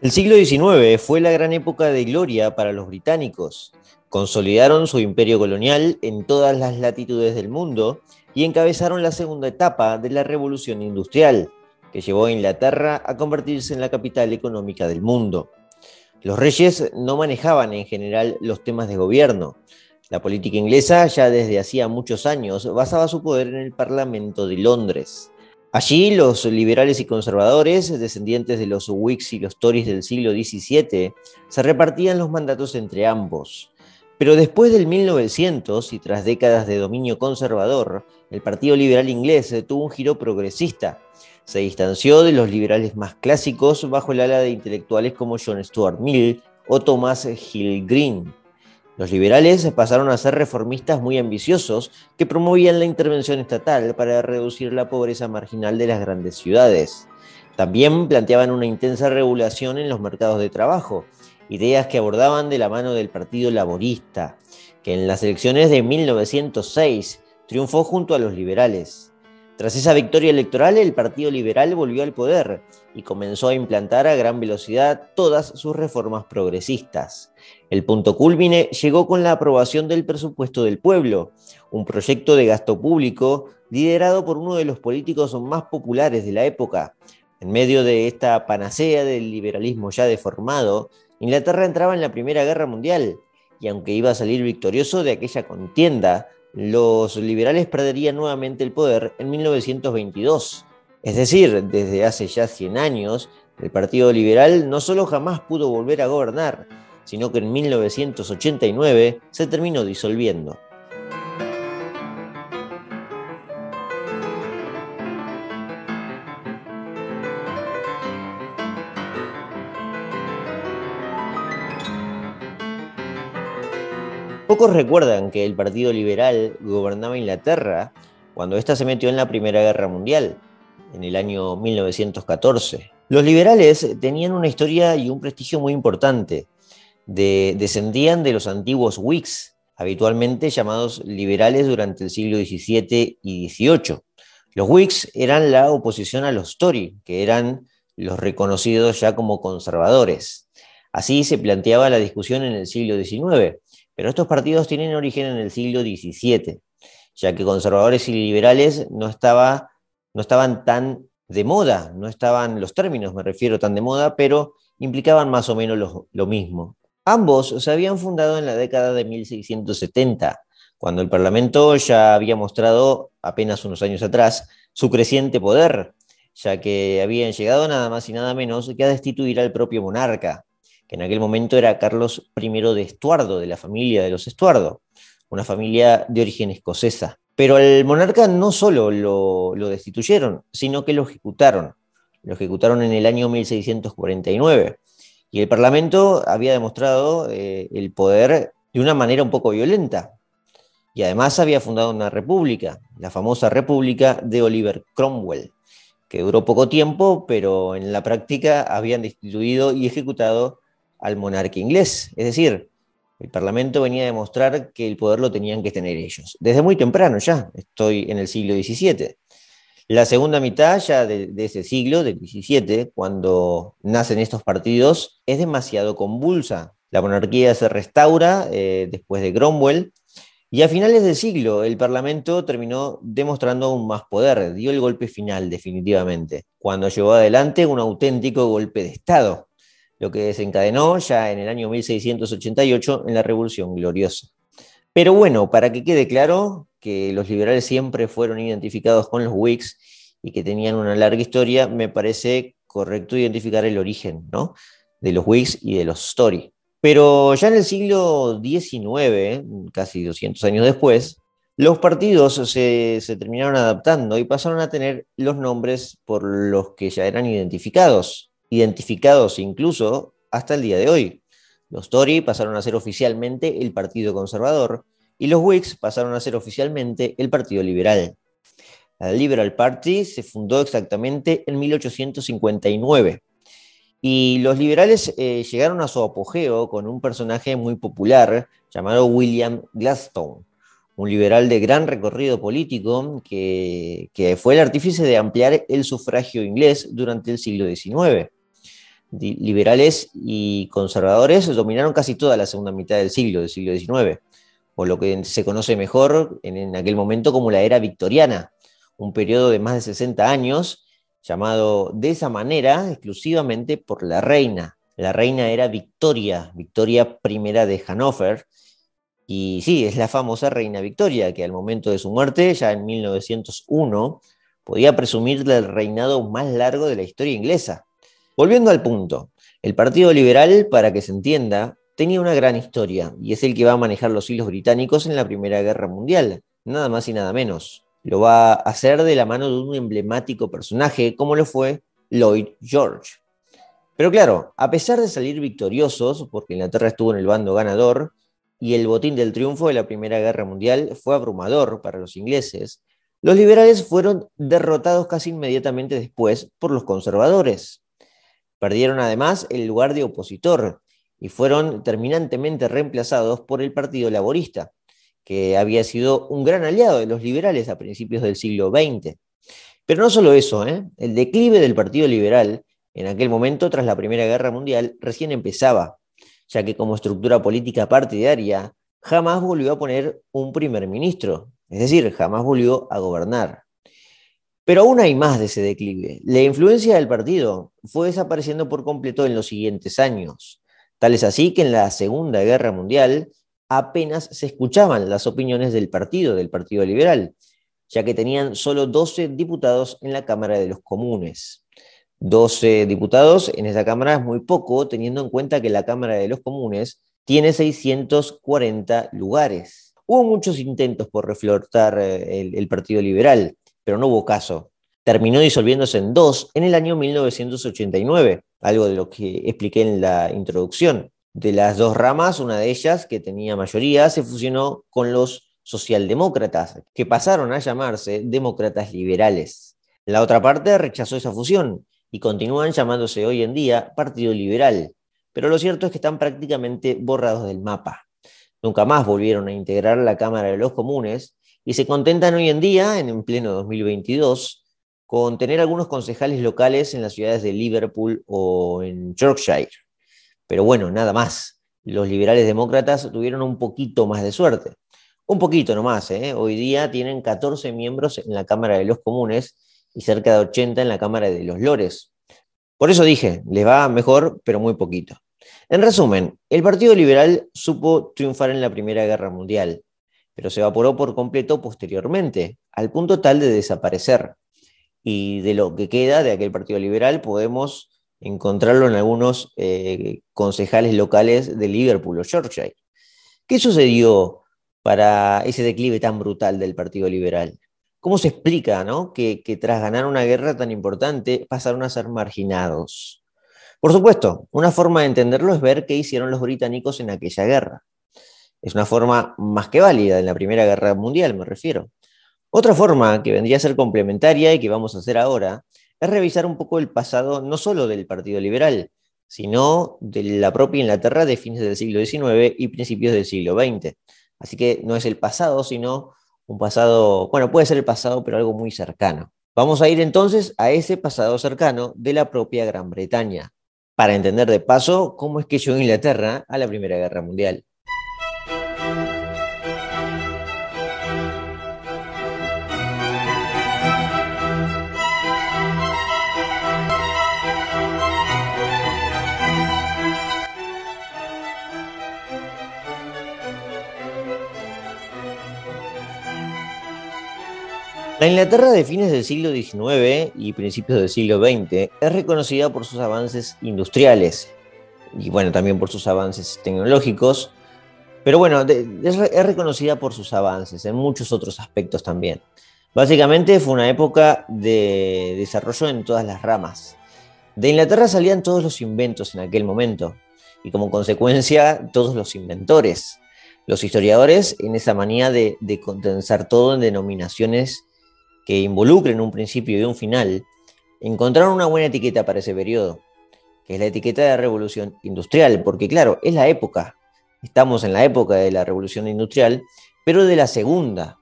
El siglo XIX fue la gran época de gloria para los británicos. Consolidaron su imperio colonial en todas las latitudes del mundo y encabezaron la segunda etapa de la revolución industrial, que llevó a Inglaterra a convertirse en la capital económica del mundo. Los reyes no manejaban en general los temas de gobierno. La política inglesa ya desde hacía muchos años basaba su poder en el Parlamento de Londres. Allí los liberales y conservadores, descendientes de los Whigs y los Tories del siglo XVII, se repartían los mandatos entre ambos. Pero después del 1900 y tras décadas de dominio conservador, el Partido Liberal Inglés tuvo un giro progresista. Se distanció de los liberales más clásicos bajo el ala de intelectuales como John Stuart Mill o Thomas Hill Green. Los liberales pasaron a ser reformistas muy ambiciosos que promovían la intervención estatal para reducir la pobreza marginal de las grandes ciudades. También planteaban una intensa regulación en los mercados de trabajo, ideas que abordaban de la mano del Partido Laborista, que en las elecciones de 1906 triunfó junto a los liberales. Tras esa victoria electoral, el Partido Liberal volvió al poder y comenzó a implantar a gran velocidad todas sus reformas progresistas. El punto culmine llegó con la aprobación del presupuesto del pueblo, un proyecto de gasto público liderado por uno de los políticos más populares de la época. En medio de esta panacea del liberalismo ya deformado, Inglaterra entraba en la Primera Guerra Mundial y aunque iba a salir victorioso de aquella contienda, los liberales perderían nuevamente el poder en 1922. Es decir, desde hace ya 100 años, el Partido Liberal no solo jamás pudo volver a gobernar, sino que en 1989 se terminó disolviendo. Pocos recuerdan que el Partido Liberal gobernaba Inglaterra cuando ésta se metió en la Primera Guerra Mundial, en el año 1914. Los liberales tenían una historia y un prestigio muy importante. Descendían de los antiguos Whigs, habitualmente llamados liberales durante el siglo XVII y XVIII. Los Whigs eran la oposición a los Tory, que eran los reconocidos ya como conservadores. Así se planteaba la discusión en el siglo XIX pero estos partidos tienen origen en el siglo XVII, ya que conservadores y liberales no, estaba, no estaban tan de moda, no estaban los términos, me refiero, tan de moda, pero implicaban más o menos lo mismo. Ambos se habían fundado en la década de 1670, cuando el Parlamento ya había mostrado, apenas unos años atrás, su creciente poder, ya que habían llegado nada más y nada menos que a destituir al propio monarca, que en aquel momento era Carlos I de Estuardo, de la familia de los Estuardo, una familia de origen escocesa. Pero al monarca no solo lo, destituyeron, sino que lo ejecutaron. Lo ejecutaron en el año 1649. Y el Parlamento había demostrado eh, el poder de una manera un poco violenta. Y además había fundado una república, la famosa República de Oliver Cromwell, que duró poco tiempo, pero en la práctica habían destituido y ejecutado al monarca inglés. Es decir, el Parlamento venía a demostrar que el poder lo tenían que tener ellos. Desde muy temprano ya, estoy en el siglo XVII. La segunda mitad ya de, ese siglo, del XVII, cuando nacen estos partidos, es demasiado convulsa. La monarquía se restaura eh, después de Cromwell y a finales del siglo el Parlamento terminó demostrando aún más poder, dio el golpe final definitivamente, cuando llevó adelante un auténtico golpe de Estado lo que desencadenó ya en el año 1688 en la Revolución Gloriosa. Pero bueno, para que quede claro que los liberales siempre fueron identificados con los Whigs y que tenían una larga historia, me parece correcto identificar el origen ¿no? de los Whigs y de los Tory. Pero ya en el siglo XIX, casi 200 años después, los partidos se, se, terminaron adaptando y pasaron a tener los nombres por los que ya eran identificados identificados incluso hasta el día de hoy. Los Tory pasaron a ser oficialmente el Partido Conservador y los Whigs pasaron a ser oficialmente el Partido Liberal. La Liberal Party se fundó exactamente en 1859 y los liberales eh, llegaron a su apogeo con un personaje muy popular llamado William Gladstone, un liberal de gran recorrido político que, que fue el artífice de ampliar el sufragio inglés durante el siglo XIX. liberales y conservadores dominaron casi toda la segunda mitad del siglo, del siglo XIX, o lo que se conoce mejor en, aquel momento como la era victoriana, un periodo de más de 60 años llamado de esa manera exclusivamente por la reina. La reina era Victoria, Victoria I de Hannover, y sí, es la famosa reina Victoria, que al momento de su muerte, ya en 1901, podía presumir del reinado más largo de la historia inglesa. Volviendo al punto, el Partido Liberal, para que se entienda, tenía una gran historia y es el que va a manejar los hilos británicos en la Primera Guerra Mundial, nada más y nada menos. Lo va a hacer de la mano de un emblemático personaje como lo fue Lloyd George. Pero claro, a pesar de salir victoriosos, porque Inglaterra estuvo en el bando ganador, y el botín del triunfo de la Primera Guerra Mundial fue abrumador para los ingleses, los liberales fueron derrotados casi inmediatamente después por los conservadores. Perdieron además el lugar de opositor y fueron terminantemente reemplazados por el Partido Laborista, que había sido un gran aliado de los liberales a principios del siglo XX. Pero no solo eso, ¿eh? el declive del Partido Liberal en aquel momento, tras la Primera Guerra Mundial, recién empezaba, ya que como estructura política partidaria jamás volvió a poner un primer ministro, es decir, jamás volvió a gobernar. Pero aún hay más de ese declive. La influencia del partido fue desapareciendo por completo en los siguientes años. Tal es así que en la Segunda Guerra Mundial apenas se escuchaban las opiniones del partido, del Partido Liberal, ya que tenían solo 12 diputados en la Cámara de los Comunes. 12 diputados en esa Cámara es muy poco, teniendo en cuenta que la Cámara de los Comunes tiene 640 lugares. Hubo muchos intentos por reflotar eh, el, el Partido Liberal pero no hubo caso. Terminó disolviéndose en dos en el año 1989, algo de lo que expliqué en la introducción. De las dos ramas, una de ellas, que tenía mayoría, se fusionó con los socialdemócratas, que pasaron a llamarse demócratas liberales. La otra parte rechazó esa fusión y continúan llamándose hoy en día Partido Liberal, pero lo cierto es que están prácticamente borrados del mapa. Nunca más volvieron a integrar la Cámara de los Comunes y se contentan hoy en día, en pleno 2022, con tener algunos concejales locales en las ciudades de Liverpool o en Yorkshire. Pero bueno, nada más. Los liberales demócratas tuvieron un poquito más de suerte. Un poquito nomás, ¿eh? Hoy día tienen 14 miembros en la Cámara de los Comunes y cerca de 80 en la Cámara de los Lores. Por eso dije, les va mejor, pero muy poquito. En resumen, el Partido Liberal supo triunfar en la Primera Guerra Mundial, pero se evaporó por completo posteriormente, al punto tal de desaparecer. Y de lo que queda de aquel Partido Liberal podemos encontrarlo en algunos eh, concejales locales de Liverpool o Yorkshire. ¿Qué sucedió para ese declive tan brutal del Partido Liberal? ¿Cómo se explica que, que tras ganar una guerra tan importante pasaron a ser marginados? Por supuesto, una forma de entenderlo es ver qué hicieron los británicos en aquella guerra. Es una forma más que válida en la Primera Guerra Mundial, me refiero. Otra forma que vendría a ser complementaria y que vamos a hacer ahora es revisar un poco el pasado no solo del Partido Liberal, sino de la propia Inglaterra de fines del siglo XIX y principios del siglo XX. Así que no es el pasado, sino un pasado, bueno, puede ser el pasado, pero algo muy cercano. Vamos a ir entonces a ese pasado cercano de la propia Gran Bretaña, para entender de paso cómo es que llegó Inglaterra a la Primera Guerra Mundial. La Inglaterra de fines del siglo XIX y principios del siglo XX es reconocida por sus avances industriales y bueno, también por sus avances tecnológicos, pero bueno, es reconocida por sus avances en muchos otros aspectos también. Básicamente fue una época de desarrollo en todas las ramas. De Inglaterra salían todos los inventos en aquel momento y como consecuencia todos los inventores. Los historiadores en esa manía de, de condensar todo en denominaciones que involucren un principio y un final, encontraron una buena etiqueta para ese periodo, que es la etiqueta de revolución industrial, porque claro, es la época, estamos en la época de la revolución industrial, pero de la segunda,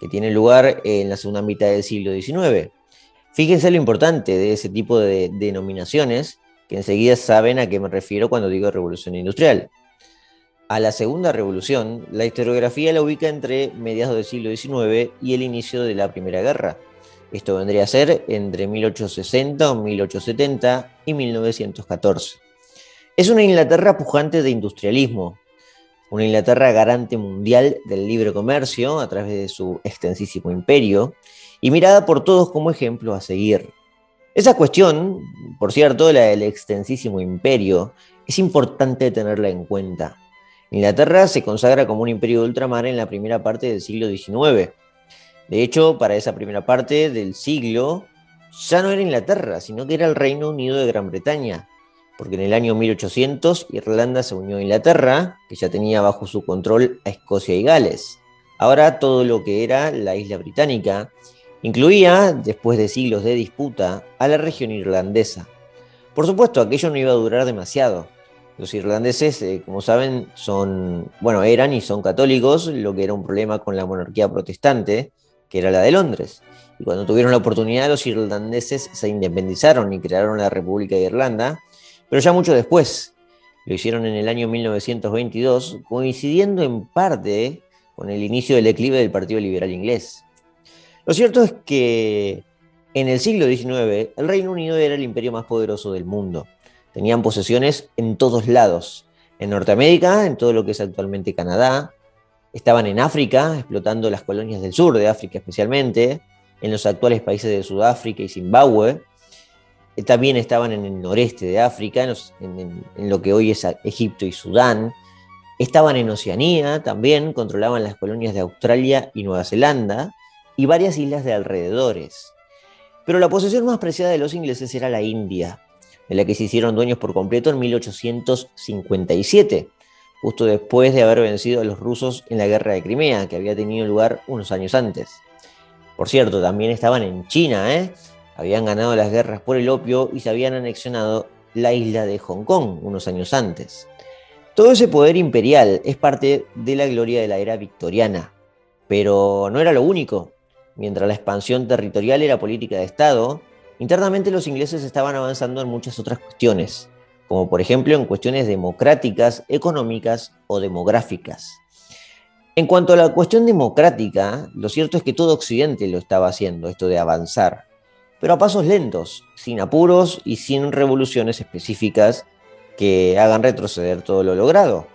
que tiene lugar en la segunda mitad del siglo XIX. Fíjense lo importante de ese tipo de denominaciones, que enseguida saben a qué me refiero cuando digo revolución industrial. A la segunda revolución, la historiografía la ubica entre mediados del siglo XIX y el inicio de la Primera Guerra. Esto vendría a ser entre 1860 1870 y 1914. Es una Inglaterra pujante de industrialismo, una Inglaterra garante mundial del libre comercio a través de su extensísimo imperio y mirada por todos como ejemplo a seguir. Esa cuestión, por cierto, la del extensísimo imperio, es importante tenerla en cuenta. Inglaterra se consagra como un imperio de ultramar en la primera parte del siglo XIX. De hecho, para esa primera parte del siglo, ya no era Inglaterra, sino que era el Reino Unido de Gran Bretaña, porque en el año 1800 Irlanda se unió a Inglaterra, que ya tenía bajo su control a Escocia y Gales. Ahora todo lo que era la isla británica Incluía, después de siglos de disputa, a la región irlandesa. Por supuesto, aquello no iba a durar demasiado. Los irlandeses, eh, como saben, son, bueno, eran y son católicos, lo que era un problema con la monarquía protestante, que era la de Londres. Y cuando tuvieron la oportunidad, los irlandeses se independizaron y crearon la República de Irlanda, pero ya mucho después. Lo hicieron en el año 1922, coincidiendo en parte con el inicio del declive del Partido Liberal Inglés. Lo cierto es que en el siglo XIX el Reino Unido era el imperio más poderoso del mundo. Tenían posesiones en todos lados. En Norteamérica, en todo lo que es actualmente Canadá. Estaban en África, explotando las colonias del sur de África especialmente. En los actuales países de Sudáfrica y Zimbabue. Eh, también estaban en el noreste de África, en, en lo que hoy es Egipto y Sudán. Estaban en Oceanía también, controlaban las colonias de Australia y Nueva Zelanda y varias islas de alrededores. Pero la posesión más preciada de los ingleses era la India, de la que se hicieron dueños por completo en 1857, justo después de haber vencido a los rusos en la guerra de Crimea, que había tenido lugar unos años antes. Por cierto, también estaban en China, ¿eh? habían ganado las guerras por el opio y se habían anexionado la isla de Hong Kong unos años antes. Todo ese poder imperial es parte de la gloria de la era victoriana, pero no era lo único. Mientras la expansión territorial era política de Estado, internamente los ingleses estaban avanzando en muchas otras cuestiones, como por ejemplo en cuestiones democráticas, económicas o demográficas. En cuanto a la cuestión democrática, lo cierto es que todo Occidente lo estaba haciendo, esto de avanzar, pero a pasos lentos, sin apuros y sin revoluciones específicas que hagan retroceder todo lo logrado.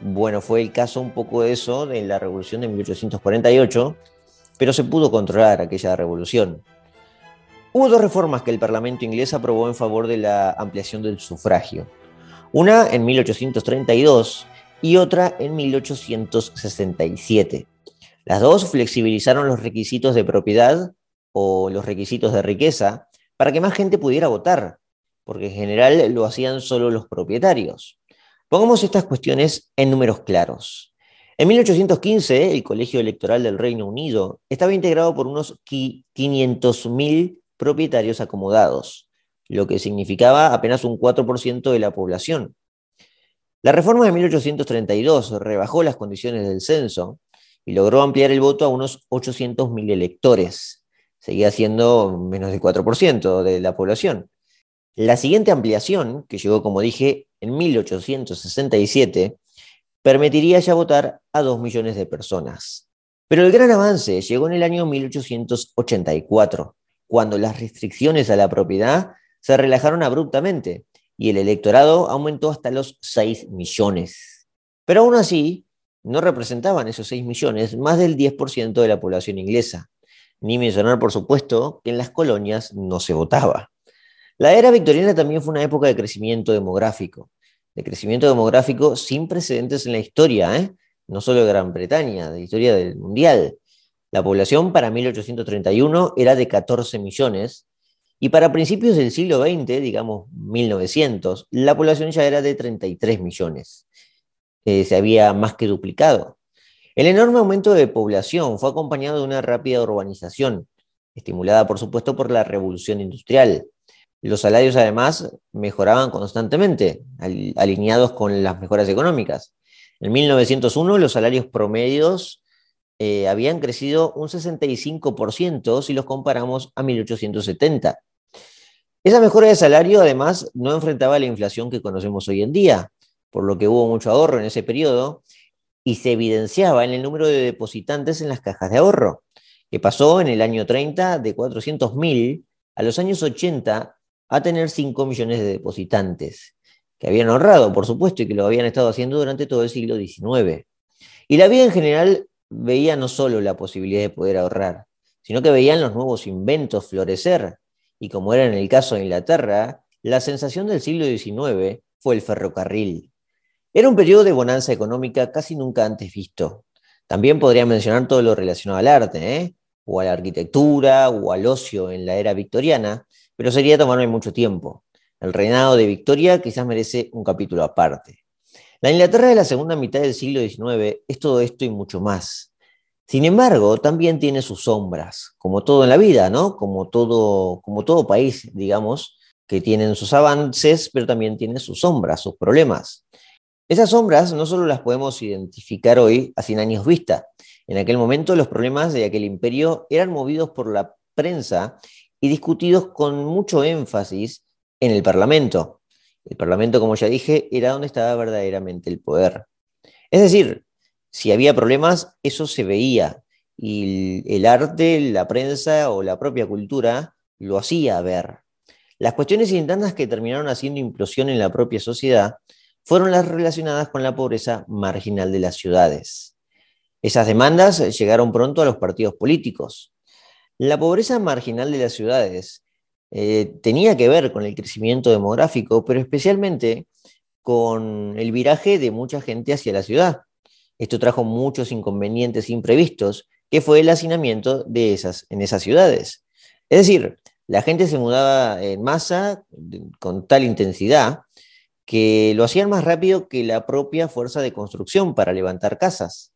Bueno, fue el caso un poco de eso de la revolución de 1848, pero se pudo controlar aquella revolución. Hubo dos reformas que el Parlamento inglés aprobó en favor de la ampliación del sufragio. Una en 1832 y otra en 1867. Las dos flexibilizaron los requisitos de propiedad o los requisitos de riqueza para que más gente pudiera votar, porque en general lo hacían solo los propietarios. Pongamos estas cuestiones en números claros. En 1815, el Colegio Electoral del Reino Unido estaba integrado por unos 500.000 propietarios acomodados, lo que significaba apenas un 4% de la población. La reforma de 1832 rebajó las condiciones del censo y logró ampliar el voto a unos 800.000 electores. Seguía siendo menos del 4% de la población. La siguiente ampliación, que llegó, como dije, en 1867, permitiría ya votar a dos millones de personas. Pero el gran avance llegó en el año 1884, cuando las restricciones a la propiedad se relajaron abruptamente y el electorado aumentó hasta los 6 millones. Pero aún así, no representaban esos 6 millones más del 10% de la población inglesa, ni mencionar, por supuesto, que en las colonias no se votaba. La era victoriana también fue una época de crecimiento demográfico, de crecimiento demográfico sin precedentes en la historia, ¿eh? no solo de Gran Bretaña, de la historia del mundial. La población para 1831 era de 14 millones y para principios del siglo XX, digamos 1900, la población ya era de 33 millones. Se había más que duplicado. El enorme aumento de población fue acompañado de una rápida urbanización, estimulada por supuesto por la revolución industrial. Los salarios además mejoraban constantemente, alineados con las mejoras económicas. En 1901 los salarios promedios eh, habían crecido un 65% si los comparamos a 1870. Esa mejora de salario además no enfrentaba la inflación que conocemos hoy en día, por lo que hubo mucho ahorro en ese periodo y se evidenciaba en el número de depositantes en las cajas de ahorro, que pasó en el año 30 de 400.000 a los años 80 a tener 5 millones de depositantes, que habían ahorrado, por supuesto, y que lo habían estado haciendo durante todo el siglo XIX. Y la vida en general veía no solo la posibilidad de poder ahorrar, sino que veían los nuevos inventos florecer. Y como era en el caso de Inglaterra, la sensación del siglo XIX fue el ferrocarril. Era un periodo de bonanza económica casi nunca antes visto. También podría mencionar todo lo relacionado al arte, ¿eh? o a la arquitectura, o al ocio en la era victoriana, pero sería tomarme mucho tiempo. El reinado de Victoria quizás merece un capítulo aparte. La Inglaterra de la segunda mitad del siglo XIX es todo esto y mucho más. Sin embargo, también tiene sus sombras, como todo en la vida, ¿no? Como todo, como todo país, digamos, que tienen sus avances, pero también tiene sus sombras, sus problemas. Esas sombras no solo las podemos identificar hoy a 100 años vista. En aquel momento los problemas de aquel imperio eran movidos por la prensa y discutidos con mucho énfasis en el Parlamento. El Parlamento, como ya dije, era donde estaba verdaderamente el poder. Es decir, si había problemas, eso se veía y el arte, la prensa o la propia cultura lo hacía ver. Las cuestiones internas que terminaron haciendo implosión en la propia sociedad fueron las relacionadas con la pobreza marginal de las ciudades. Esas demandas llegaron pronto a los partidos políticos. La pobreza marginal de las ciudades eh, tenía que ver con el crecimiento demográfico, pero especialmente con el viraje de mucha gente hacia la ciudad. Esto trajo muchos inconvenientes imprevistos, que fue el hacinamiento de esas, en esas ciudades. Es decir, la gente se mudaba en masa con tal intensidad que lo hacían más rápido que la propia fuerza de construcción para levantar casas.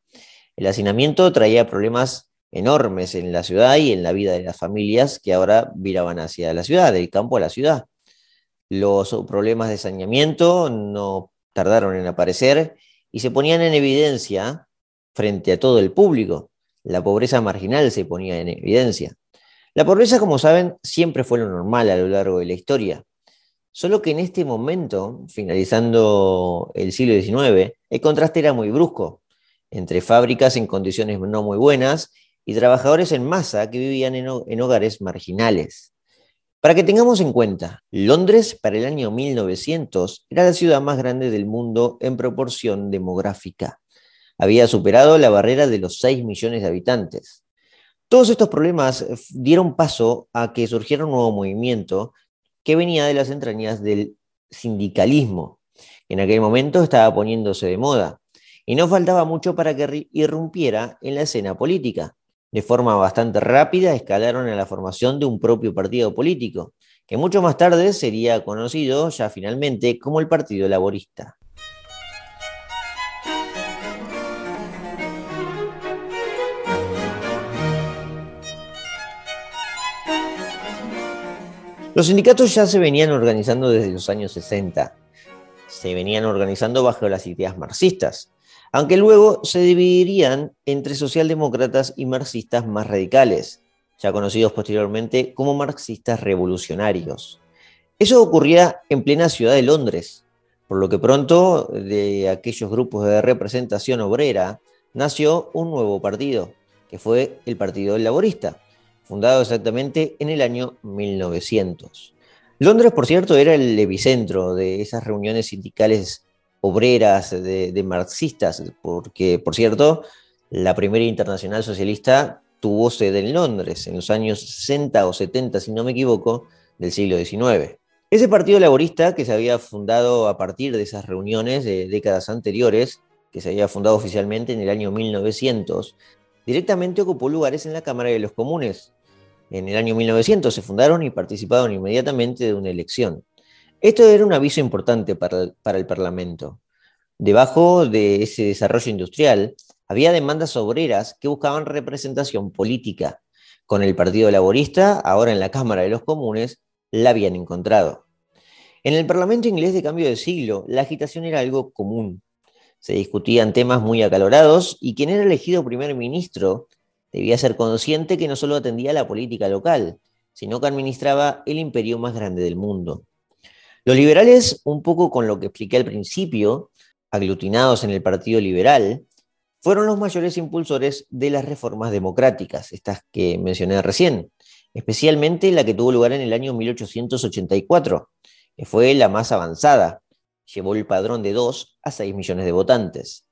El hacinamiento traía problemas enormes en la ciudad y en la vida de las familias que ahora viraban hacia la ciudad, del campo a la ciudad. Los problemas de saneamiento no tardaron en aparecer y se ponían en evidencia frente a todo el público. La pobreza marginal se ponía en evidencia. La pobreza, como saben, siempre fue lo normal a lo largo de la historia. Solo que en este momento, finalizando el siglo XIX, el contraste era muy brusco entre fábricas en condiciones no muy buenas y trabajadores en masa que vivían en, hogares marginales. Para que tengamos en cuenta, Londres para el año 1900 era la ciudad más grande del mundo en proporción demográfica. Había superado la barrera de los 6 millones de habitantes. Todos estos problemas dieron paso a que surgiera un nuevo movimiento que venía de las entrañas del sindicalismo. En aquel momento estaba poniéndose de moda y no faltaba mucho para que irrumpiera en la escena política. De forma bastante rápida escalaron a la formación de un propio partido político, que mucho más tarde sería conocido ya finalmente como el Partido Laborista. Los sindicatos ya se venían organizando desde los años 60. Se venían organizando bajo las ideas marxistas, aunque luego se dividirían entre socialdemócratas y marxistas más radicales, ya conocidos posteriormente como marxistas revolucionarios. Eso ocurría en plena ciudad de Londres, por lo que pronto de aquellos grupos de representación obrera nació un nuevo partido, que fue el Partido Laborista fundado exactamente en el año 1900. Londres, por cierto, era el epicentro de esas reuniones sindicales obreras de, marxistas, porque, por cierto, la primera internacional socialista tuvo sede en Londres en los años 60 o 70, si no me equivoco, del siglo XIX. Ese partido laborista que se había fundado a partir de esas reuniones de décadas anteriores, que se había fundado oficialmente en el año 1900, directamente ocupó lugares en la Cámara de los Comunes, en el año 1900 se fundaron y participaron inmediatamente de una elección. Esto era un aviso importante para el, Parlamento. Debajo de ese desarrollo industrial había demandas obreras que buscaban representación política. Con el Partido Laborista, ahora en la Cámara de los Comunes, la habían encontrado. En el Parlamento inglés de cambio de siglo, la agitación era algo común. Se discutían temas muy acalorados y quien era elegido primer ministro debía ser consciente que no solo atendía a la política local, sino que administraba el imperio más grande del mundo. Los liberales, un poco con lo que expliqué al principio, aglutinados en el Partido Liberal, fueron los mayores impulsores de las reformas democráticas, estas que mencioné recién, especialmente la que tuvo lugar en el año 1884, que fue la más avanzada, llevó el padrón de 2 a 6 millones de votantes.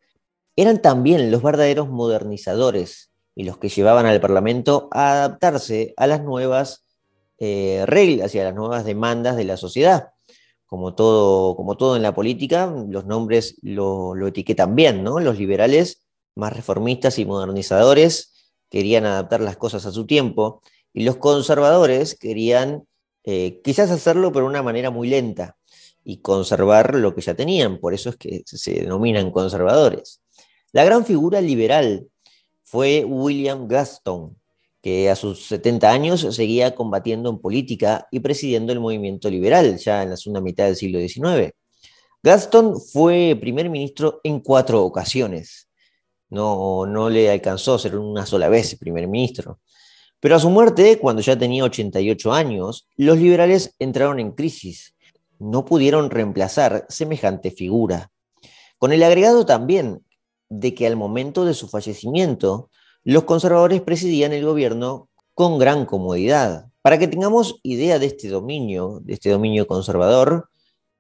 Eran también los verdaderos modernizadores y los que llevaban al Parlamento a adaptarse a las nuevas eh, reglas y a las nuevas demandas de la sociedad. Como todo, como todo en la política, los nombres lo, etiquetan bien, ¿no? Los liberales más reformistas y modernizadores querían adaptar las cosas a su tiempo y los conservadores querían eh, quizás hacerlo pero de una manera muy lenta y conservar lo que ya tenían, por eso es que se denominan conservadores. La gran figura liberal fue William Gaston, que a sus 70 años seguía combatiendo en política y presidiendo el movimiento liberal ya en la segunda mitad del siglo XIX. Gaston fue primer ministro en cuatro ocasiones. No, no le alcanzó a ser una sola vez primer ministro. Pero a su muerte, cuando ya tenía 88 años, los liberales entraron en crisis. No pudieron reemplazar semejante figura. Con el agregado también de que al momento de su fallecimiento, los conservadores presidían el gobierno con gran comodidad. Para que tengamos idea de este dominio, de este dominio conservador,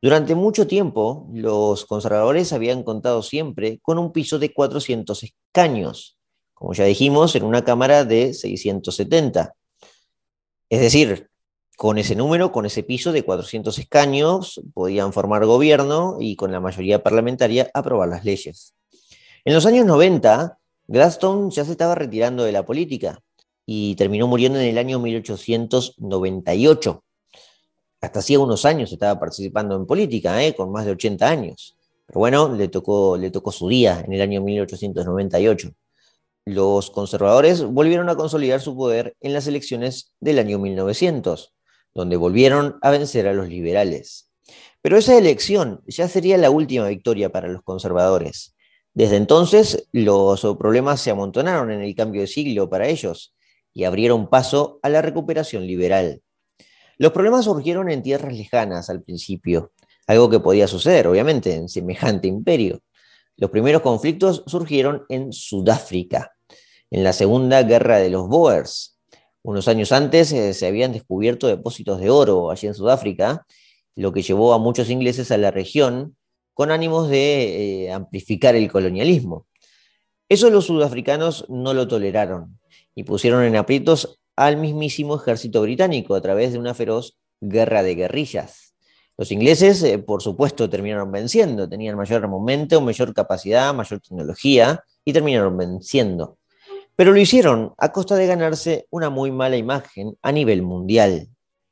durante mucho tiempo los conservadores habían contado siempre con un piso de 400 escaños, como ya dijimos, en una Cámara de 670. Es decir, con ese número, con ese piso de 400 escaños, podían formar gobierno y con la mayoría parlamentaria aprobar las leyes. En los años 90, Gladstone ya se estaba retirando de la política y terminó muriendo en el año 1898. Hasta hacía unos años estaba participando en política, ¿eh? con más de 80 años. Pero bueno, le tocó, le tocó su día en el año 1898 los conservadores volvieron a consolidar su poder en las elecciones del año 1900, donde volvieron a vencer a los liberales. Pero esa elección ya sería la última victoria para los conservadores. Desde entonces, los problemas se amontonaron en el cambio de siglo para ellos y abrieron paso a la recuperación liberal. Los problemas surgieron en tierras lejanas al principio, algo que podía suceder, obviamente, en semejante imperio. Los primeros conflictos surgieron en Sudáfrica, en la Segunda Guerra de los Boers. Unos años antes eh, se habían descubierto depósitos de oro allí en Sudáfrica, lo que llevó a muchos ingleses a la región con ánimos de eh, amplificar el colonialismo. Eso los sudafricanos no lo toleraron y pusieron en aprietos al mismísimo ejército británico a través de una feroz guerra de guerrillas. Los ingleses, eh, por supuesto, terminaron venciendo, tenían mayor armamento, mayor capacidad, mayor tecnología y terminaron venciendo. Pero lo hicieron a costa de ganarse una muy mala imagen a nivel mundial.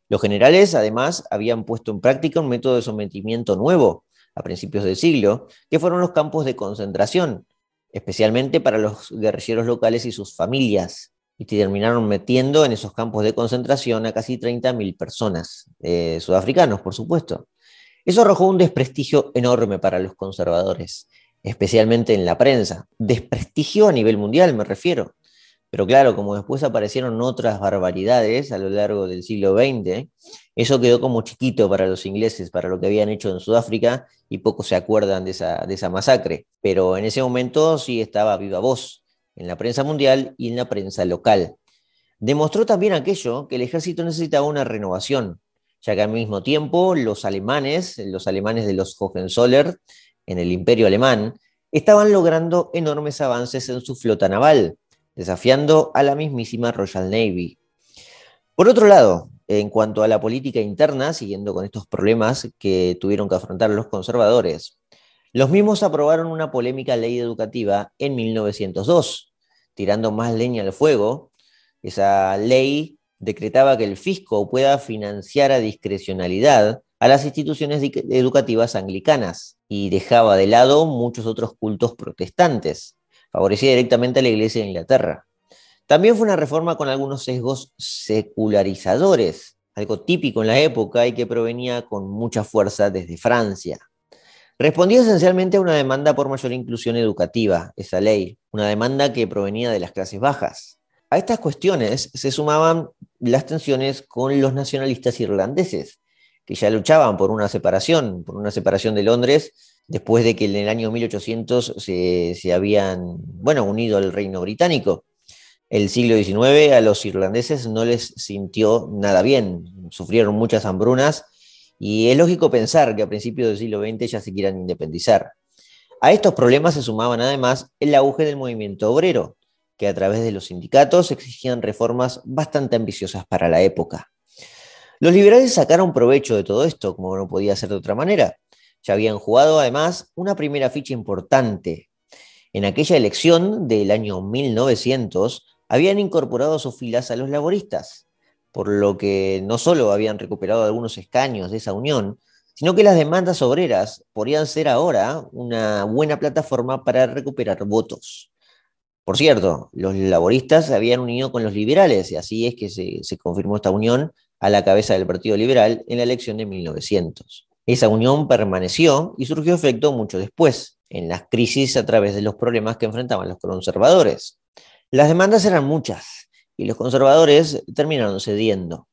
Los generales, además, habían puesto en práctica un método de sometimiento nuevo a principios del siglo, que fueron los campos de concentración, especialmente para los guerrilleros locales y sus familias, y terminaron metiendo en esos campos de concentración a casi 30.000 personas, eh, sudafricanos, por supuesto. Eso arrojó un desprestigio enorme para los conservadores, especialmente en la prensa. Desprestigio a nivel mundial, me refiero. Pero claro, como después aparecieron otras barbaridades a lo largo del siglo XX, eso quedó como chiquito para los ingleses, para lo que habían hecho en Sudáfrica, y pocos se acuerdan de esa, de esa masacre. Pero en ese momento sí estaba viva voz en la prensa mundial y en la prensa local. Demostró también aquello que el ejército necesitaba una renovación, ya que al mismo tiempo los alemanes, los alemanes de los Hohenzollern, en el imperio alemán, estaban logrando enormes avances en su flota naval, desafiando a la mismísima Royal Navy. Por otro lado, en cuanto a la política interna, siguiendo con estos problemas que tuvieron que afrontar los conservadores, los mismos aprobaron una polémica ley educativa en 1902, tirando más leña al fuego. Esa ley decretaba que el fisco pueda financiar a discrecionalidad a las instituciones educativas anglicanas y dejaba de lado muchos otros cultos protestantes. Favorecía directamente a la Iglesia de Inglaterra. También fue una reforma con algunos sesgos secularizadores, algo típico en la época y que provenía con mucha fuerza desde Francia. Respondía esencialmente a una demanda por mayor inclusión educativa, esa ley, una demanda que provenía de las clases bajas. A estas cuestiones se sumaban las tensiones con los nacionalistas irlandeses, que ya luchaban por una separación, por una separación de Londres, después de que en el año 1800 se, se habían, bueno, unido al reino británico. El siglo XIX a los irlandeses no les sintió nada bien, sufrieron muchas hambrunas y es lógico pensar que a principios del siglo XX ya se quieran independizar. A estos problemas se sumaban además el auge del movimiento obrero, que a través de los sindicatos exigían reformas bastante ambiciosas para la época. Los liberales sacaron provecho de todo esto, como no podía ser de otra manera. Ya habían jugado además una primera ficha importante. En aquella elección del año 1900 habían incorporado sus filas a los laboristas, por lo que no solo habían recuperado algunos escaños de esa unión, sino que las demandas obreras podrían ser ahora una buena plataforma para recuperar votos. Por cierto, los laboristas se habían unido con los liberales y así es que se, se confirmó esta unión a la cabeza del Partido Liberal en la elección de 1900. Esa unión permaneció y surgió efecto mucho después, en las crisis a través de los problemas que enfrentaban los conservadores. Las demandas eran muchas y los conservadores terminaron cediendo.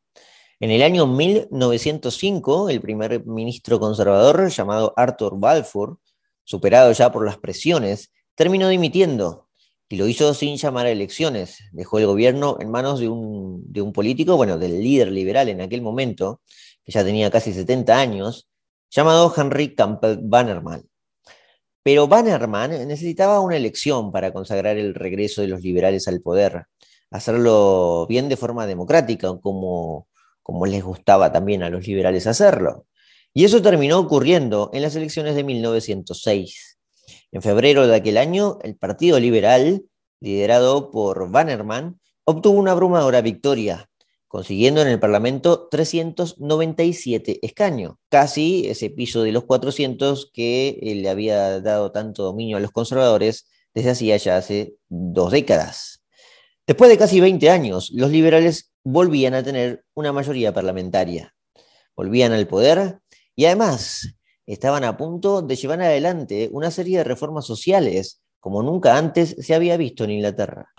En el año 1905, el primer ministro conservador, llamado Arthur Balfour, superado ya por las presiones, terminó dimitiendo y lo hizo sin llamar a elecciones. Dejó el gobierno en manos de un, de un político, bueno, del líder liberal en aquel momento, que ya tenía casi 70 años, llamado Henry Campbell Bannerman. Pero Bannerman necesitaba una elección para consagrar el regreso de los liberales al poder, hacerlo bien de forma democrática, como, como les gustaba también a los liberales hacerlo. Y eso terminó ocurriendo en las elecciones de 1906. En febrero de aquel año, el Partido Liberal, liderado por Bannerman, obtuvo una abrumadora victoria, consiguiendo en el Parlamento 397 escaños, casi ese piso de los 400 que eh, le había dado tanto dominio a los conservadores desde hacía ya hace dos décadas. Después de casi 20 años, los liberales volvían a tener una mayoría parlamentaria, volvían al poder y además estaban a punto de llevar adelante una serie de reformas sociales como nunca antes se había visto en Inglaterra.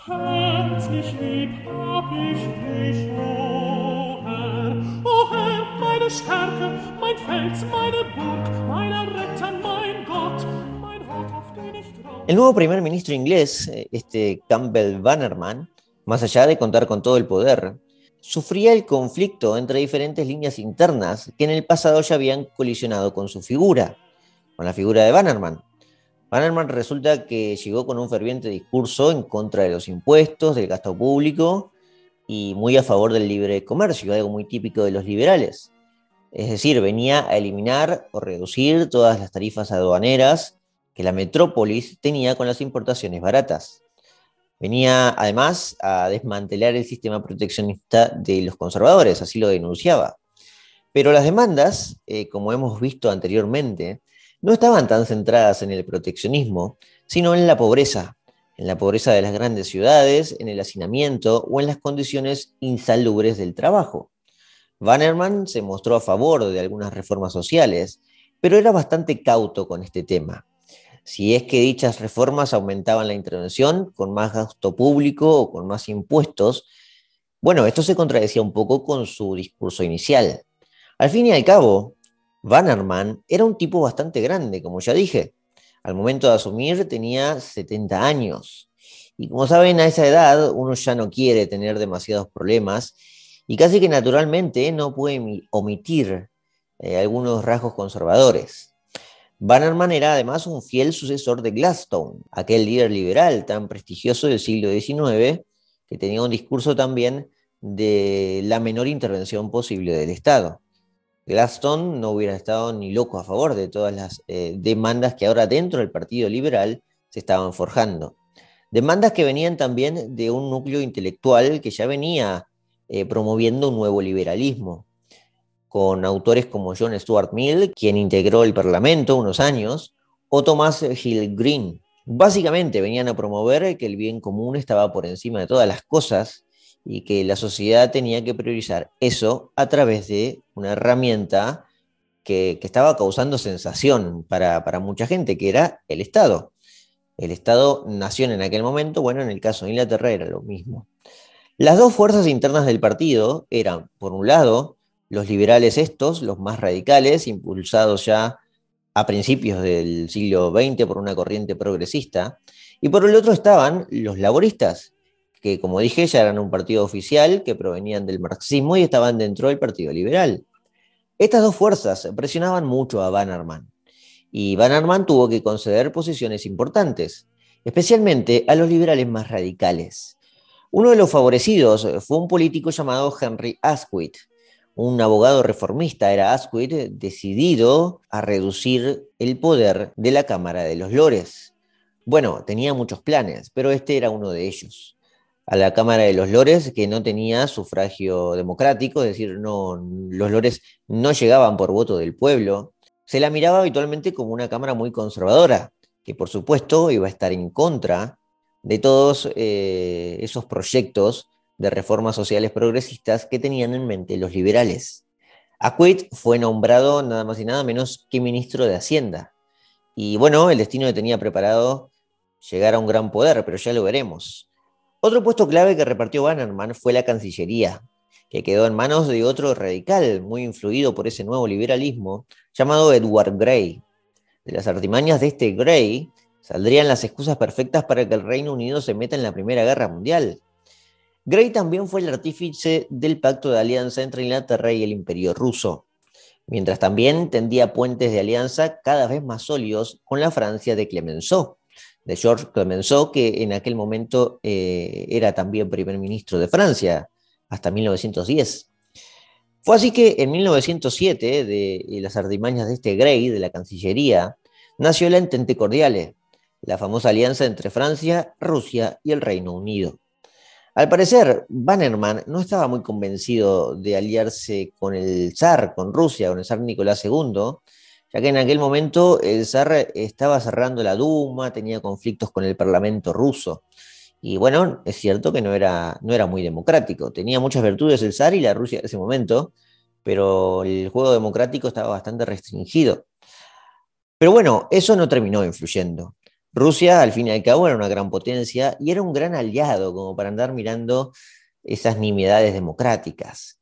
El nuevo primer ministro inglés, este Campbell Bannerman, más allá de contar con todo el poder, sufría el conflicto entre diferentes líneas internas que en el pasado ya habían colisionado con su figura, con la figura de Bannerman. Bannerman resulta que llegó con un ferviente discurso en contra de los impuestos, del gasto público y muy a favor del libre comercio, algo muy típico de los liberales. Es decir, venía a eliminar o reducir todas las tarifas aduaneras que la metrópolis tenía con las importaciones baratas. Venía además a desmantelar el sistema proteccionista de los conservadores, así lo denunciaba. Pero las demandas, eh, como hemos visto anteriormente, no estaban tan centradas en el proteccionismo, sino en la pobreza, en la pobreza de las grandes ciudades, en el hacinamiento o en las condiciones insalubres del trabajo. Bannerman se mostró a favor de algunas reformas sociales, pero era bastante cauto con este tema si es que dichas reformas aumentaban la intervención con más gasto público o con más impuestos, bueno, esto se contradecía un poco con su discurso inicial. Al fin y al cabo, Bannerman era un tipo bastante grande, como ya dije. Al momento de asumir tenía 70 años. Y como saben, a esa edad uno ya no quiere tener demasiados problemas y casi que naturalmente no puede omitir eh, algunos rasgos conservadores. Bannerman era además un fiel sucesor de Gladstone, aquel líder liberal tan prestigioso del siglo XIX, que tenía un discurso también de la menor intervención posible del Estado. Gladstone no hubiera estado ni loco a favor de todas las eh, demandas que ahora dentro del Partido Liberal se estaban forjando. Demandas que venían también de un núcleo intelectual que ya venía eh, promoviendo un nuevo liberalismo, con autores como John Stuart Mill, quien integró el Parlamento unos años, o Thomas Hill Green. Básicamente venían a promover que el bien común estaba por encima de todas las cosas y que la sociedad tenía que priorizar eso a través de una herramienta que, estaba causando sensación para, para, mucha gente, que era el Estado. El Estado-nación en aquel momento, bueno, en el caso de Inglaterra era lo mismo. Las dos fuerzas internas del partido eran, por un lado, los liberales estos, los más radicales, impulsados ya a principios del siglo XX por una corriente progresista, y por el otro estaban los laboristas, que como dije ya eran un partido oficial, que provenían del marxismo y estaban dentro del Partido Liberal. Estas dos fuerzas presionaban mucho a Bannerman, y Bannerman tuvo que conceder posiciones importantes, especialmente a los liberales más radicales. Uno de los favorecidos fue un político llamado Henry Asquith, un abogado reformista, era Asquith, decidido a reducir el poder de la Cámara de los Lores. Bueno, tenía muchos planes, pero este era uno de ellos. A la Cámara de los Lores, que no tenía sufragio democrático, es decir, no, los Lores no llegaban por voto del pueblo, se la miraba habitualmente como una Cámara muy conservadora, que por supuesto iba a estar en contra de todos eh, esos proyectos de reformas sociales progresistas que tenían en mente los liberales. Aquit fue nombrado nada más y nada menos que ministro de Hacienda. Y bueno, el destino le tenía preparado llegar a un gran poder, pero ya lo veremos. Otro puesto clave que repartió Bannerman fue la Cancillería, que quedó en manos de otro radical, muy influido por ese nuevo liberalismo, llamado Edward Grey. De las artimañas de este Grey saldrían las excusas perfectas para que el Reino Unido se meta en la Primera Guerra Mundial. Grey también fue el artífice del pacto de alianza entre Inglaterra y el Imperio ruso, mientras también tendía puentes de alianza cada vez más sólidos con la Francia de Clemenceau, de Georges Clemenceau, que en aquel momento eh, era también primer ministro de Francia, hasta 1910. Fue así que en 1907, de las artimañas de este Grey, de la Cancillería, nació la Entente Cordiale, la famosa alianza entre Francia, Rusia y el Reino Unido. Al parecer, Bannerman no estaba muy convencido de aliarse con el zar, con Rusia, con el zar Nicolás II, ya que en aquel momento el zar estaba cerrando la Duma, tenía conflictos con el Parlamento ruso. Y bueno, es cierto que no era, no era muy democrático. Tenía muchas virtudes el zar y la Rusia en ese momento, pero el juego democrático estaba bastante restringido. Pero bueno, eso no terminó influyendo. Rusia, al fin y al cabo, era una gran potencia y era un gran aliado como para andar mirando esas nimiedades democráticas.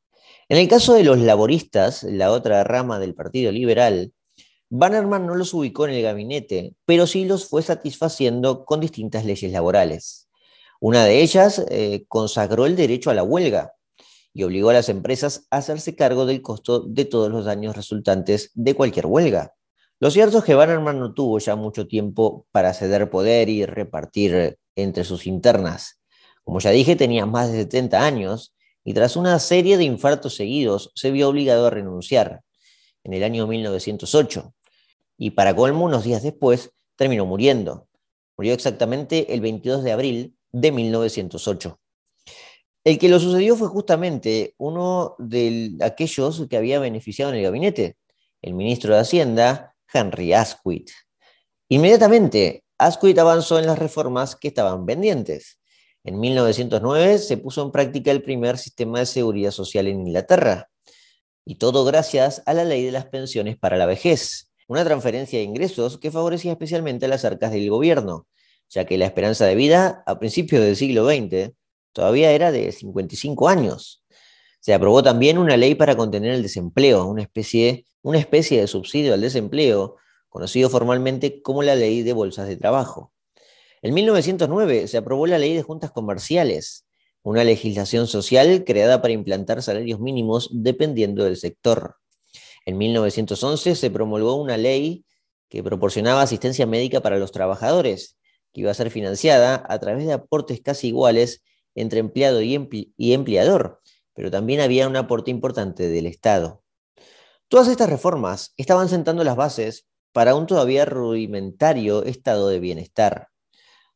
En el caso de los laboristas, la otra rama del Partido Liberal, Bannerman no los ubicó en el gabinete, pero sí los fue satisfaciendo con distintas leyes laborales. Una de ellas eh, consagró el derecho a la huelga y obligó a las empresas a hacerse cargo del costo de todos los daños resultantes de cualquier huelga. Lo cierto es que Bannerman no tuvo ya mucho tiempo para ceder poder y repartir entre sus internas. Como ya dije, tenía más de 70 años y tras una serie de infartos seguidos se vio obligado a renunciar en el año 1908. Y para colmo, unos días después, terminó muriendo. Murió exactamente el 22 de abril de 1908. El que lo sucedió fue justamente uno de aquellos que había beneficiado en el gabinete, el ministro de Hacienda, Henry Asquith. Inmediatamente, Asquith avanzó en las reformas que estaban pendientes. En 1909 se puso en práctica el primer sistema de seguridad social en Inglaterra, y todo gracias a la ley de las pensiones para la vejez, una transferencia de ingresos que favorecía especialmente a las arcas del gobierno, ya que la esperanza de vida a principios del siglo XX todavía era de 55 años. Se aprobó también una ley para contener el desempleo, una especie, una especie de subsidio al desempleo, conocido formalmente como la ley de bolsas de trabajo. En 1909 se aprobó la ley de juntas comerciales, una legislación social creada para implantar salarios mínimos dependiendo del sector. En 1911 se promulgó una ley que proporcionaba asistencia médica para los trabajadores, que iba a ser financiada a través de aportes casi iguales entre empleado y, y empleador, pero también había un aporte importante del Estado. Todas estas reformas estaban sentando las bases para un todavía rudimentario estado de bienestar.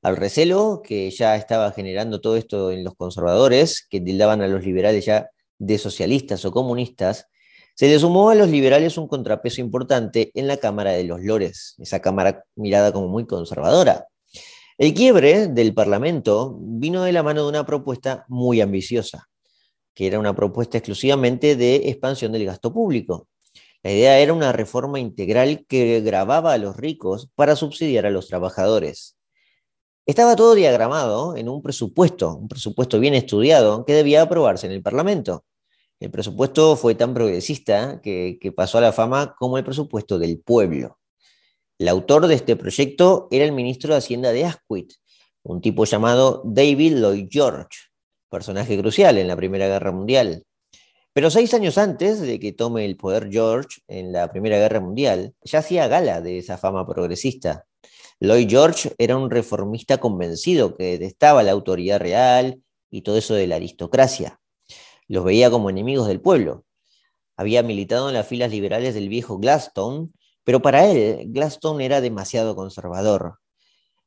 Al recelo que ya estaba generando todo esto en los conservadores, que tildaban a los liberales ya de socialistas o comunistas, se le sumó a los liberales un contrapeso importante en la Cámara de los Lores, esa Cámara mirada como muy conservadora. El quiebre del Parlamento vino de la mano de una propuesta muy ambiciosa, que era una propuesta exclusivamente de expansión del gasto público. La idea era una reforma integral que grababa a los ricos para subsidiar a los trabajadores. Estaba todo diagramado en un presupuesto, un presupuesto bien estudiado que debía aprobarse en el Parlamento. El presupuesto fue tan progresista que, pasó a la fama como el presupuesto del pueblo. El autor de este proyecto era el ministro de Hacienda de Asquith, un tipo llamado David Lloyd George, personaje crucial en la Primera Guerra Mundial. Pero seis años antes de que tome el poder George en la Primera Guerra Mundial, ya hacía gala de esa fama progresista. Lloyd George era un reformista convencido que detestaba la autoridad real y todo eso de la aristocracia los veía como enemigos del pueblo. Había militado en las filas liberales del viejo Gladstone, pero para él Gladstone era demasiado conservador.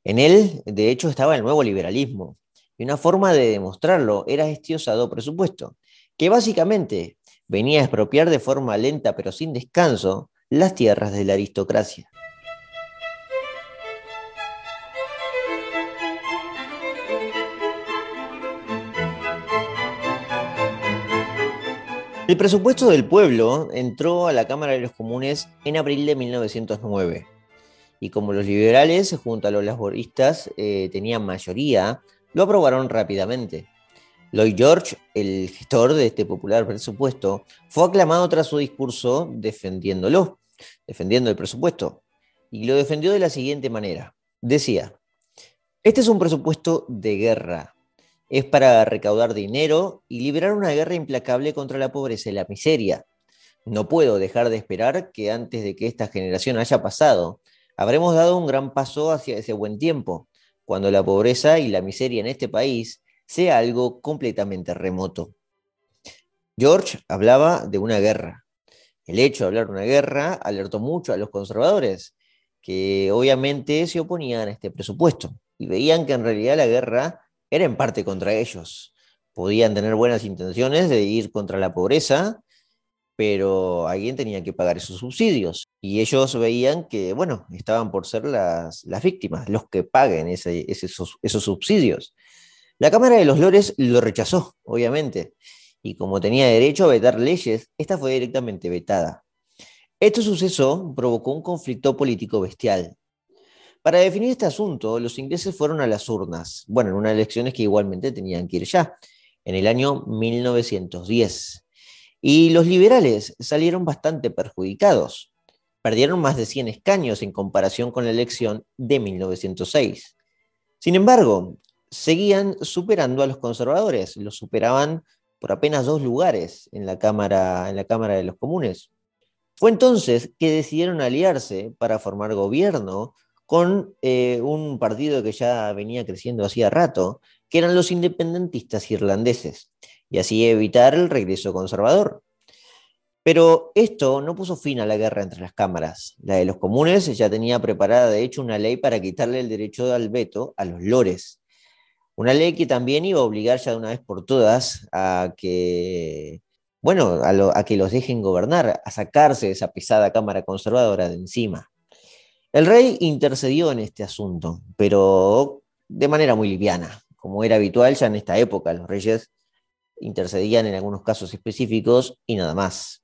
En él, de hecho, estaba el nuevo liberalismo, y una forma de demostrarlo era este osado presupuesto, que básicamente venía a expropiar de forma lenta pero sin descanso las tierras de la aristocracia. El presupuesto del pueblo entró a la Cámara de los Comunes en abril de 1909. Y como los liberales junto a los laboristas eh, tenían mayoría, lo aprobaron rápidamente. Lloyd George, el gestor de este popular presupuesto, fue aclamado tras su discurso defendiéndolo, defendiendo el presupuesto. Y lo defendió de la siguiente manera. Decía, este es un presupuesto de guerra, es para recaudar dinero y liberar una guerra implacable contra la pobreza y la miseria. No puedo dejar de esperar que antes de que esta generación haya pasado, habremos dado un gran paso hacia ese buen tiempo, cuando la pobreza y la miseria en este país sea algo completamente remoto. George hablaba de una guerra. El hecho de hablar de una guerra alertó mucho a los conservadores, que obviamente se oponían a este presupuesto y veían que en realidad la guerra era en parte contra ellos. Podían tener buenas intenciones de ir contra la pobreza, pero alguien tenía que pagar esos subsidios. Y ellos veían que, bueno, estaban por ser las, víctimas, los que paguen esos, esos subsidios. La Cámara de los Lores lo rechazó, obviamente, y como tenía derecho a vetar leyes, esta fue directamente vetada. Este suceso provocó un conflicto político bestial, para definir este asunto, los ingleses fueron a las urnas, bueno, en unas elecciones que igualmente tenían que ir ya, en el año 1910. Y los liberales salieron bastante perjudicados. Perdieron más de 100 escaños en comparación con la elección de 1906. Sin embargo, seguían superando a los conservadores, los superaban por apenas dos lugares en la Cámara, en la cámara de los Comunes. Fue entonces que decidieron aliarse para formar gobierno con eh, un partido que ya venía creciendo hacía rato, que eran los independentistas irlandeses, y así evitar el regreso conservador. Pero esto no puso fin a la guerra entre las cámaras. La de los comunes ya tenía preparada, de hecho, una ley para quitarle el derecho al veto a los lores. Una ley que también iba a obligar ya de una vez por todas a que, bueno, a que los dejen gobernar, a sacarse de esa pesada cámara conservadora de encima. El rey intercedió en este asunto, pero de manera muy liviana, como era habitual ya en esta época. Los reyes intercedían en algunos casos específicos y nada más.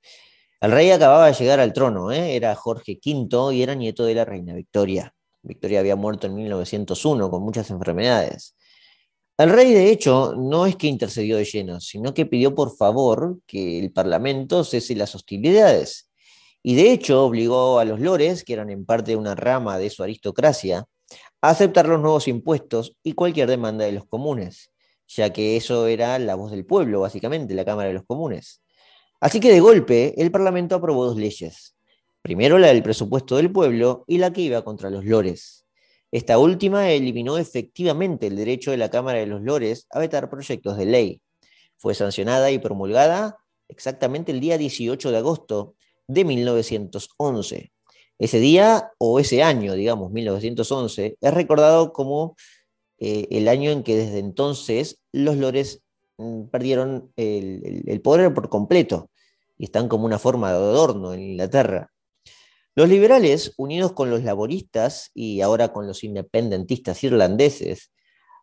El rey acababa de llegar al trono, ¿eh? era Jorge V y era nieto de la reina Victoria. Victoria había muerto en 1901 con muchas enfermedades. El rey, de hecho, no es que intercedió de lleno, sino que pidió por favor que el parlamento cese las hostilidades y de hecho obligó a los lores, que eran en parte una rama de su aristocracia, a aceptar los nuevos impuestos y cualquier demanda de los comunes, ya que eso era la voz del pueblo, básicamente, la Cámara de los Comunes. Así que de golpe, el Parlamento aprobó dos leyes. Primero la del presupuesto del pueblo y la que iba contra los lores. Esta última eliminó efectivamente el derecho de la Cámara de los Lores a vetar proyectos de ley. Fue sancionada y promulgada exactamente el día 18 de agosto de 1911. Ese día o ese año, digamos, 1911, es recordado como eh, el año en que desde entonces los lores mm, perdieron el, poder por completo y están como una forma de adorno en Inglaterra. Los liberales, unidos con los laboristas y ahora con los independentistas irlandeses,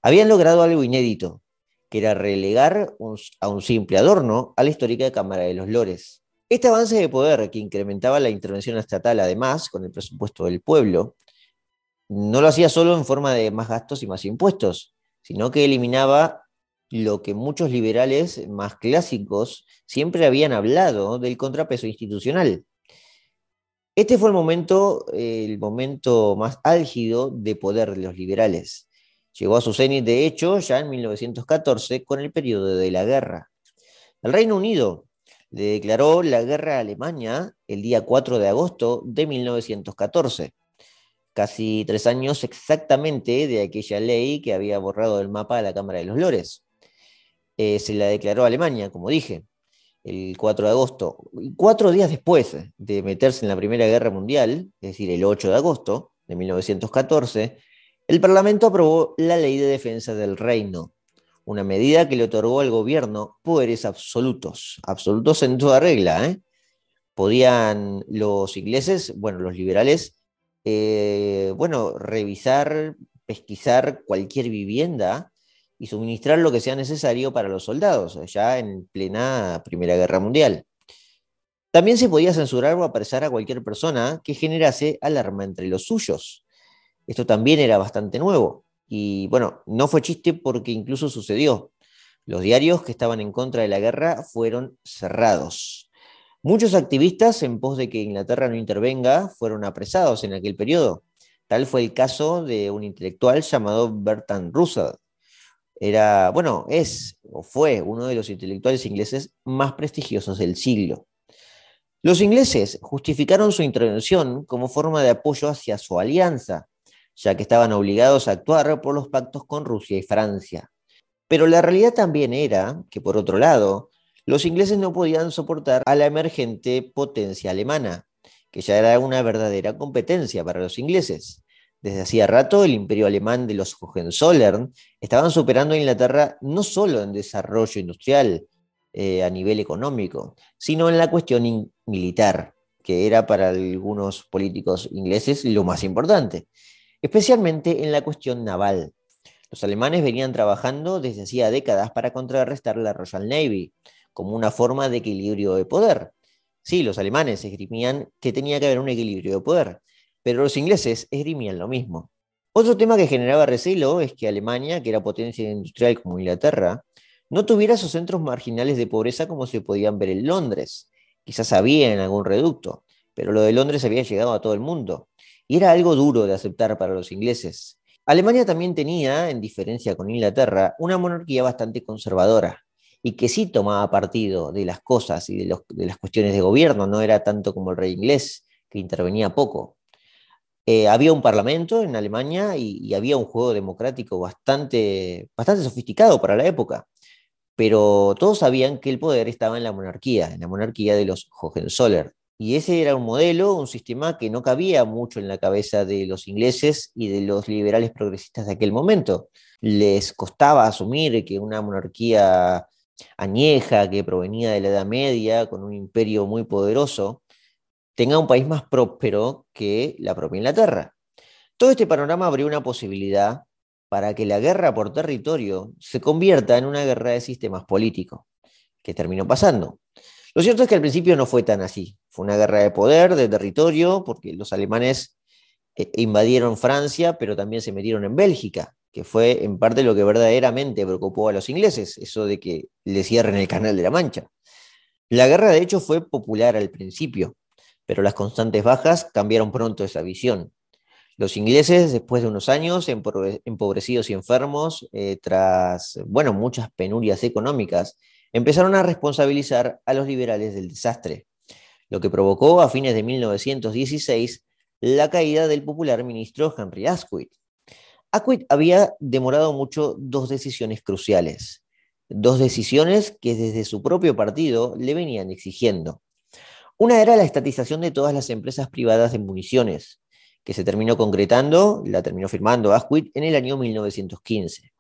habían logrado algo inédito, que era relegar a un simple adorno a la histórica Cámara de los Lores. Este avance de poder que incrementaba la intervención estatal, además, con el presupuesto del pueblo, no lo hacía solo en forma de más gastos y más impuestos, sino que eliminaba lo que muchos liberales más clásicos siempre habían hablado del contrapeso institucional. Este fue el momento, el momento más álgido de poder de los liberales. Llegó a su cenit, de hecho, ya en 1914, con el periodo de la guerra. El Reino Unido le declaró la guerra a Alemania el día 4 de agosto de 1914 casi tres años exactamente de aquella ley que había borrado del mapa de la Cámara de los Lores. Eh, se la declaró Alemania, como dije, el 4 de agosto. Cuatro días después de meterse en la Primera Guerra Mundial, es decir, el 8 de agosto de 1914, el Parlamento aprobó la Ley de Defensa del Reino, una medida que le otorgó al gobierno poderes absolutos, absolutos en toda regla. ¿eh? Podían los ingleses, bueno, los liberales, eh, bueno, revisar, pesquisar cualquier vivienda y suministrar lo que sea necesario para los soldados, ya en plena Primera Guerra Mundial. También se podía censurar o apresar a cualquier persona que generase alarma entre los suyos. Esto también era bastante nuevo. Y bueno, no fue chiste porque incluso sucedió. Los diarios que estaban en contra de la guerra fueron cerrados. Muchos activistas en pos de que Inglaterra no intervenga fueron apresados en aquel periodo. Tal fue el caso de un intelectual llamado Bertrand Russell. Era, bueno, es o fue uno de los intelectuales ingleses más prestigiosos del siglo. Los ingleses justificaron su intervención como forma de apoyo hacia su alianza, ya que estaban obligados a actuar por los pactos con Rusia y Francia. Pero la realidad también era que, por otro lado, los ingleses no podían soportar a la emergente potencia alemana, que ya era una verdadera competencia para los ingleses. Desde hacía rato, el imperio alemán de los Hohenzollern estaban superando a Inglaterra no solo en desarrollo industrial eh, a nivel económico, sino en la cuestión militar, que era para algunos políticos ingleses lo más importante, especialmente en la cuestión naval. Los alemanes venían trabajando desde hacía décadas para contrarrestar la Royal Navy, como una forma de equilibrio de poder. Sí, los alemanes esgrimían que tenía que haber un equilibrio de poder, pero los ingleses esgrimían lo mismo. Otro tema que generaba recelo es que Alemania, que era potencia industrial como Inglaterra, no tuviera esos centros marginales de pobreza como se podían ver en Londres. Quizás había en algún reducto, pero lo de Londres había llegado a todo el mundo. Y era algo duro de aceptar para los ingleses. Alemania también tenía, en diferencia con Inglaterra, una monarquía bastante conservadora, y que sí tomaba partido de las cosas y de, las cuestiones de gobierno, no era tanto como el rey inglés, que intervenía poco. Eh, había un parlamento en Alemania y, había un juego democrático bastante, bastante sofisticado para la época, pero todos sabían que el poder estaba en la monarquía, en la monarquía de los Hohenzollern. Y ese era un modelo, un sistema que no cabía mucho en la cabeza de los ingleses y de los liberales progresistas de aquel momento. Les costaba asumir que una monarquía añeja que provenía de la Edad Media, con un imperio muy poderoso, tenga un país más próspero que la propia Inglaterra. Todo este panorama abrió una posibilidad para que la guerra por territorio se convierta en una guerra de sistemas políticos, que terminó pasando. Lo cierto es que al principio no fue tan así. Fue una guerra de poder, de territorio, porque los alemanes eh, invadieron Francia, pero también se metieron en Bélgica que fue en parte lo que verdaderamente preocupó a los ingleses, eso de que le cierren el canal de la Mancha. La guerra, de hecho, fue popular al principio, pero las constantes bajas cambiaron pronto esa visión. Los ingleses, después de unos años empobrecidos y enfermos, eh, tras, bueno, muchas penurias económicas, empezaron a responsabilizar a los liberales del desastre, lo que provocó a fines de 1916 la caída del popular ministro Henry Asquith, Acuit había demorado mucho dos decisiones cruciales, dos decisiones que desde su propio partido le venían exigiendo. Una era la estatización de todas las empresas privadas de municiones, que se terminó concretando, la terminó firmando Asquith en el año 1915.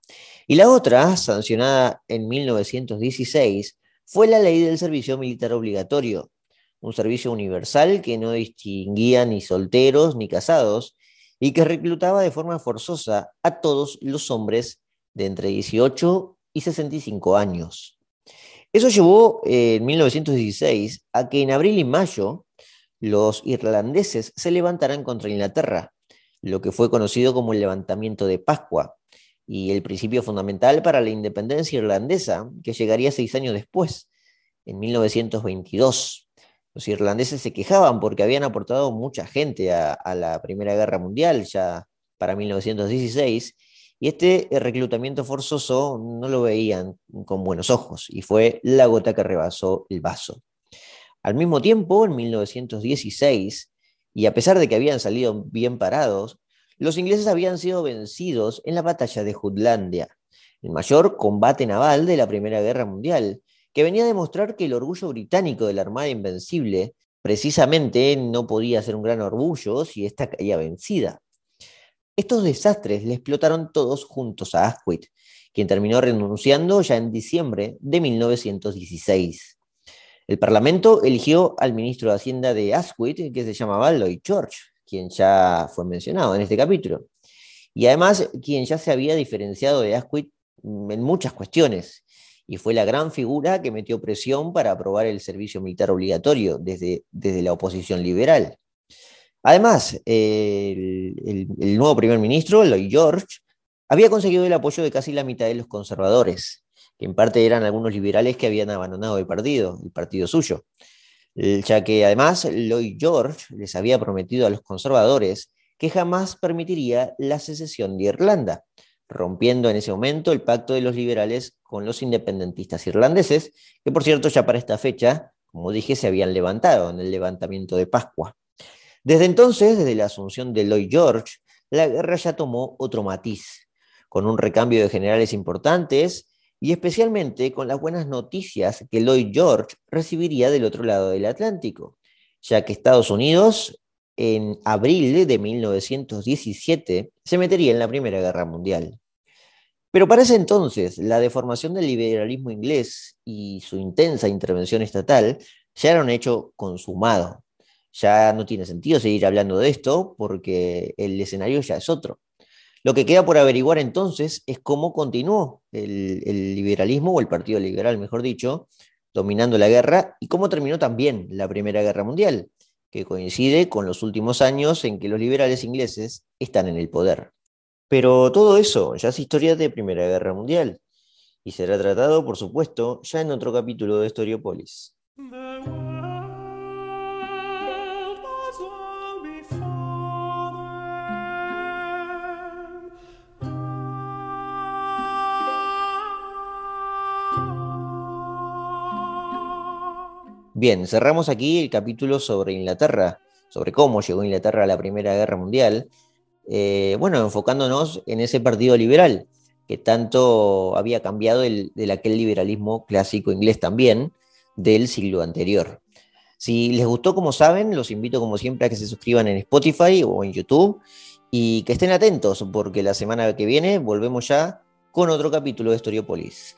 Y la otra, sancionada en 1916, fue la ley del servicio militar obligatorio, un servicio universal que no distinguía ni solteros ni casados, y que reclutaba de forma forzosa a todos los hombres de entre 18 y 65 años. Eso llevó eh, en 1916 a que en abril y mayo los irlandeses se levantaran contra Inglaterra, lo que fue conocido como el levantamiento de Pascua y el principio fundamental para la independencia irlandesa, que llegaría seis años después, en 1922. Los irlandeses se quejaban porque habían aportado mucha gente a, a la Primera Guerra Mundial ya para 1916 y este reclutamiento forzoso no lo veían con buenos ojos y fue la gota que rebasó el vaso. Al mismo tiempo, en 1916, y a pesar de que habían salido bien parados, los ingleses habían sido vencidos en la batalla de Jutlandia, el mayor combate naval de la Primera Guerra Mundial, que venía a demostrar que el orgullo británico de la Armada Invencible precisamente no podía ser un gran orgullo si ésta caía vencida. Estos desastres le explotaron todos juntos a Asquith, quien terminó renunciando ya en diciembre de 1916. El Parlamento eligió al ministro de Hacienda de Asquith, que se llamaba Lloyd George, quien ya fue mencionado en este capítulo, y además quien ya se había diferenciado de Asquith en muchas cuestiones, y fue la gran figura que metió presión para aprobar el servicio militar obligatorio desde, desde la oposición liberal. Además, el, nuevo primer ministro, Lloyd George, había conseguido el apoyo de casi la mitad de los conservadores, que en parte eran algunos liberales que habían abandonado el partido, el partido suyo, ya que además Lloyd George les había prometido a los conservadores que jamás permitiría la secesión de Irlanda, rompiendo en ese momento el pacto de los liberales con los independentistas irlandeses, que por cierto ya para esta fecha, como dije, se habían levantado en el levantamiento de Pascua. Desde entonces, desde la asunción de Lloyd George, la guerra ya tomó otro matiz, con un recambio de generales importantes y especialmente con las buenas noticias que Lloyd George recibiría del otro lado del Atlántico, ya que Estados Unidos en abril de 1917 se metería en la Primera Guerra Mundial. Pero para ese entonces, la deformación del liberalismo inglés y su intensa intervención estatal ya era un hecho consumado ya no tiene sentido seguir hablando de esto porque el escenario ya es otro. Lo que queda por averiguar entonces es cómo continuó el, liberalismo, o el Partido Liberal, mejor dicho, dominando la guerra y cómo terminó también la Primera Guerra Mundial, que coincide con los últimos años en que los liberales ingleses están en el poder. Pero todo eso ya es historia de Primera Guerra Mundial y será tratado, por supuesto, ya en otro capítulo de Historiopolis. Bien, cerramos aquí el capítulo sobre Inglaterra, sobre cómo llegó Inglaterra a la Primera Guerra Mundial. Eh, bueno, enfocándonos en ese partido liberal, que tanto había cambiado el, de aquel liberalismo clásico inglés también del siglo anterior. Si les gustó, como saben, los invito como siempre a que se suscriban en Spotify o en YouTube y que estén atentos porque la semana que viene volvemos ya con otro capítulo de Historiopolis.